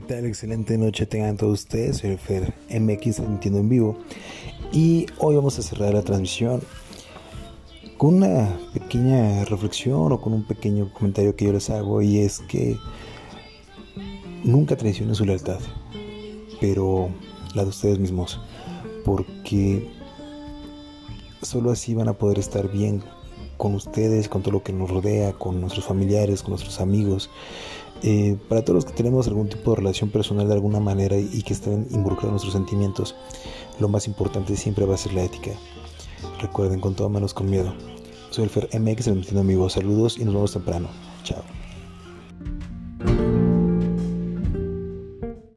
tal? Excelente noche tengan todos ustedes. Soy Fer MX transmitiendo en vivo. Y hoy vamos a cerrar la transmisión con una pequeña reflexión o con un pequeño comentario que yo les hago. Y es que nunca traicionen su lealtad, pero la de ustedes mismos. Porque solo así van a poder estar bien con ustedes, con todo lo que nos rodea, con nuestros familiares, con nuestros amigos. Eh, para todos los que tenemos algún tipo de relación personal de alguna manera y que estén involucrados nuestros sentimientos, lo más importante siempre va a ser la ética. Recuerden, con todo menos con miedo. Soy el Fer MX, transmitiendo amigos. Saludos y nos vemos temprano. Chao.